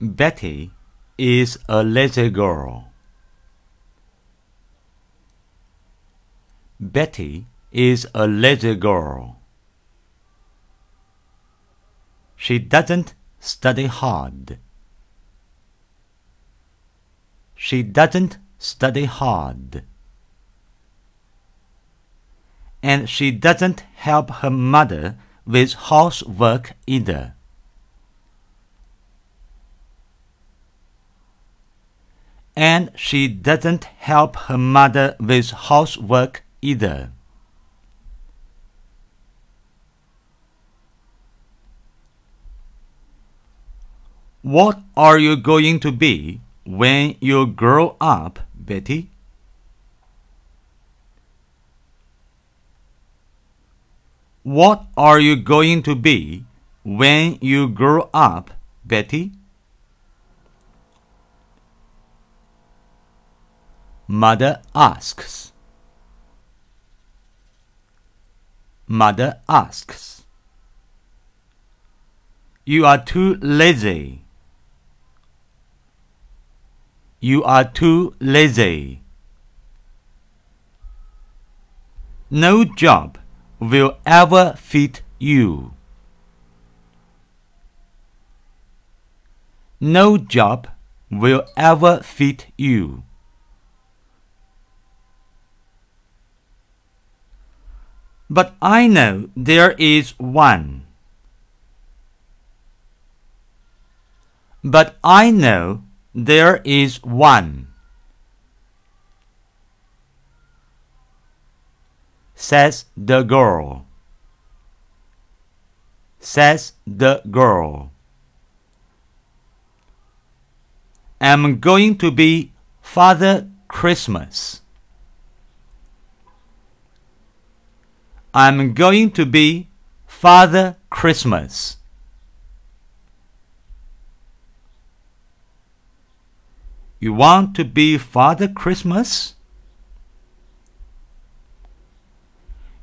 Betty is a lazy girl. Betty is a lazy girl. She doesn't study hard. She doesn't study hard. And she doesn't help her mother with housework either. And she doesn't help her mother with housework either. What are you going to be when you grow up, Betty? What are you going to be when you grow up, Betty? Mother asks. Mother asks. You are too lazy. You are too lazy. No job will ever fit you. No job will ever fit you. But I know there is one. But I know there is one. Says the girl. Says the girl. I'm going to be Father Christmas. I'm going to be Father Christmas. You want to be Father Christmas?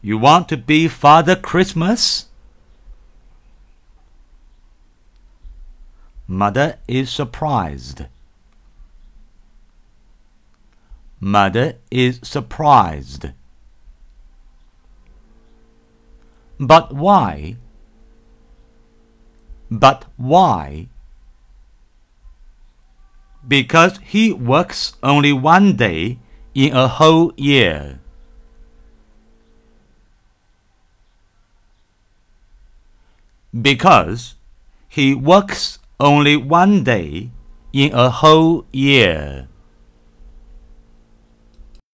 You want to be Father Christmas? Mother is surprised. Mother is surprised. But why? But why? Because he works only one day in a whole year. Because he works only one day in a whole year.